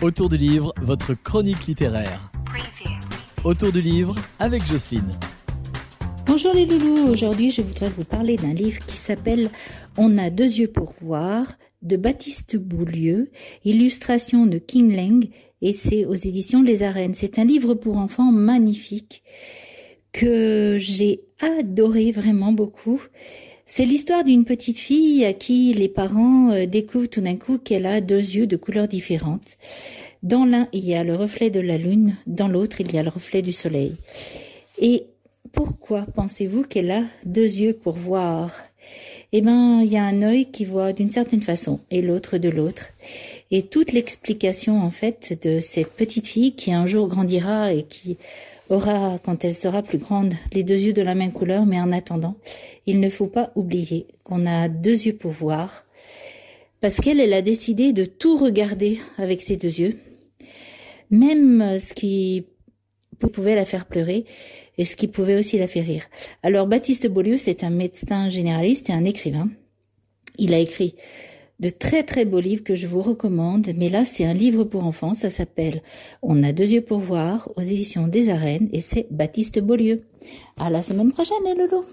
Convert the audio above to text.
Autour du livre, votre chronique littéraire. Autour du livre avec Jocelyne. Bonjour les loulous, aujourd'hui je voudrais vous parler d'un livre qui s'appelle On a deux yeux pour voir de Baptiste Boulieu, illustration de King Leng et c'est aux éditions Les Arènes. C'est un livre pour enfants magnifique que j'ai adoré vraiment beaucoup. C'est l'histoire d'une petite fille à qui les parents euh, découvrent tout d'un coup qu'elle a deux yeux de couleurs différentes. Dans l'un, il y a le reflet de la lune, dans l'autre, il y a le reflet du soleil. Et pourquoi pensez-vous qu'elle a deux yeux pour voir? Eh ben, il y a un œil qui voit d'une certaine façon et l'autre de l'autre. Et toute l'explication, en fait, de cette petite fille qui un jour grandira et qui aura, quand elle sera plus grande, les deux yeux de la même couleur, mais en attendant, il ne faut pas oublier qu'on a deux yeux pour voir, parce qu'elle, elle a décidé de tout regarder avec ses deux yeux, même ce qui pouvait la faire pleurer et ce qui pouvait aussi la faire rire. Alors Baptiste Beaulieu, c'est un médecin généraliste et un écrivain. Il a écrit de très très beaux livres que je vous recommande, mais là c'est un livre pour enfants, ça s'appelle On a deux yeux pour voir aux éditions des arènes et c'est Baptiste Beaulieu. À la semaine prochaine les loulous